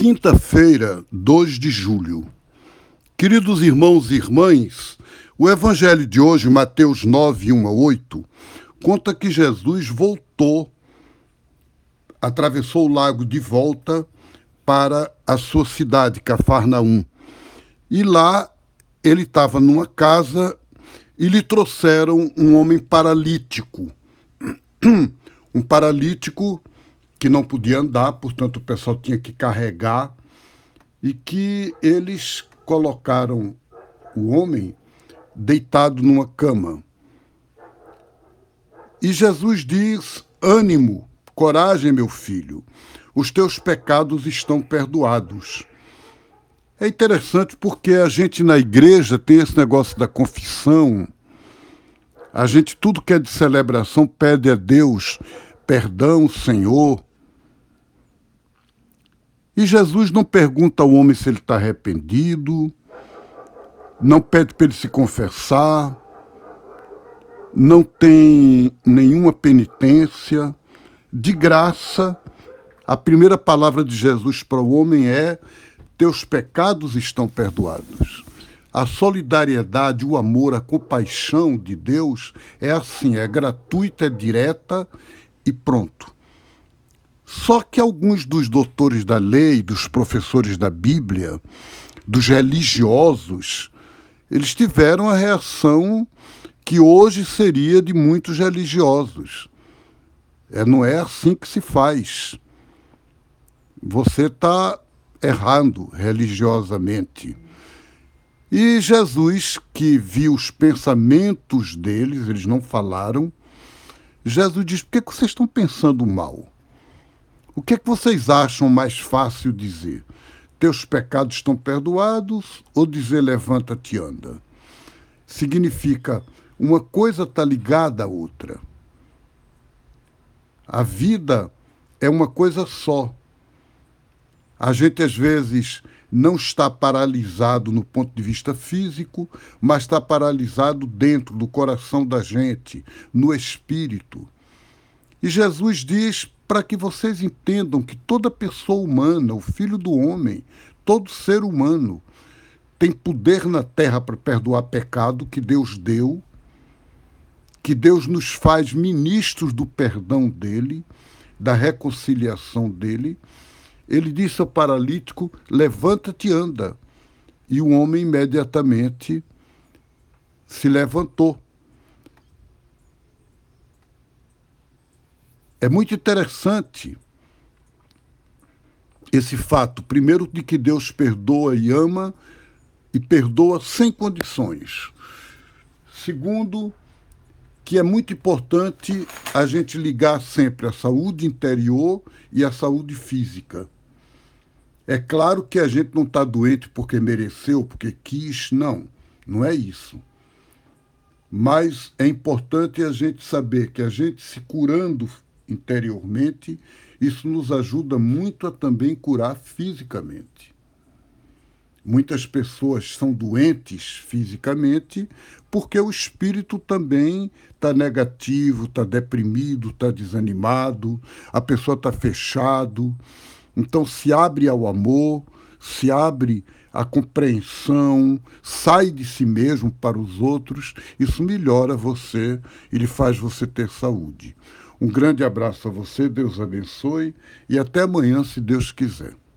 Quinta-feira, 2 de julho. Queridos irmãos e irmãs, o evangelho de hoje, Mateus 9, 1 a 8, conta que Jesus voltou, atravessou o lago de volta para a sua cidade, Cafarnaum. E lá ele estava numa casa e lhe trouxeram um homem paralítico. Um paralítico que não podia andar, portanto o pessoal tinha que carregar, e que eles colocaram o homem deitado numa cama. E Jesus diz: ânimo, coragem, meu filho, os teus pecados estão perdoados. É interessante porque a gente na igreja tem esse negócio da confissão. A gente, tudo que é de celebração, pede a Deus perdão, Senhor. E Jesus não pergunta ao homem se ele está arrependido, não pede para ele se confessar, não tem nenhuma penitência. De graça, a primeira palavra de Jesus para o homem é: teus pecados estão perdoados. A solidariedade, o amor, a compaixão de Deus é assim, é gratuita, é direta e pronto. Só que alguns dos doutores da lei, dos professores da Bíblia, dos religiosos, eles tiveram a reação que hoje seria de muitos religiosos. É, não é assim que se faz. Você está errando religiosamente. E Jesus, que viu os pensamentos deles, eles não falaram, Jesus diz: por que vocês estão pensando mal? O que é que vocês acham mais fácil dizer? Teus pecados estão perdoados ou dizer levanta-te e anda? Significa uma coisa está ligada à outra. A vida é uma coisa só. A gente às vezes não está paralisado no ponto de vista físico, mas está paralisado dentro do coração da gente, no espírito. E Jesus diz para que vocês entendam que toda pessoa humana, o filho do homem, todo ser humano, tem poder na terra para perdoar pecado que Deus deu, que Deus nos faz ministros do perdão dele, da reconciliação dele. Ele disse ao paralítico: Levanta-te e anda. E o homem imediatamente se levantou. É muito interessante esse fato, primeiro, de que Deus perdoa e ama e perdoa sem condições. Segundo, que é muito importante a gente ligar sempre a saúde interior e a saúde física. É claro que a gente não está doente porque mereceu, porque quis, não, não é isso. Mas é importante a gente saber que a gente se curando interiormente, isso nos ajuda muito a também curar fisicamente. Muitas pessoas são doentes fisicamente porque o espírito também está negativo, está deprimido, está desanimado, a pessoa está fechado. Então se abre ao amor, se abre à compreensão, sai de si mesmo para os outros, isso melhora você, ele faz você ter saúde. Um grande abraço a você, Deus abençoe e até amanhã, se Deus quiser.